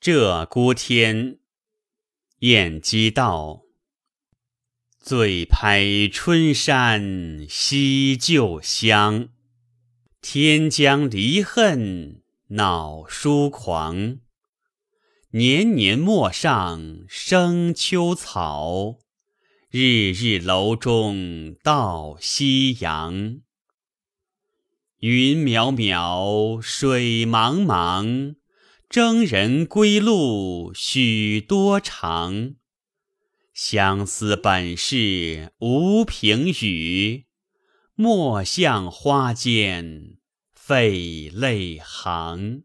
鹧鸪天，晏几道。醉拍春山惜旧乡，天将离恨恼疏狂。年年陌上生秋草，日日楼中到夕阳。云渺渺，水茫茫。征人归路许多长，相思本是无凭语，莫向花间费泪行。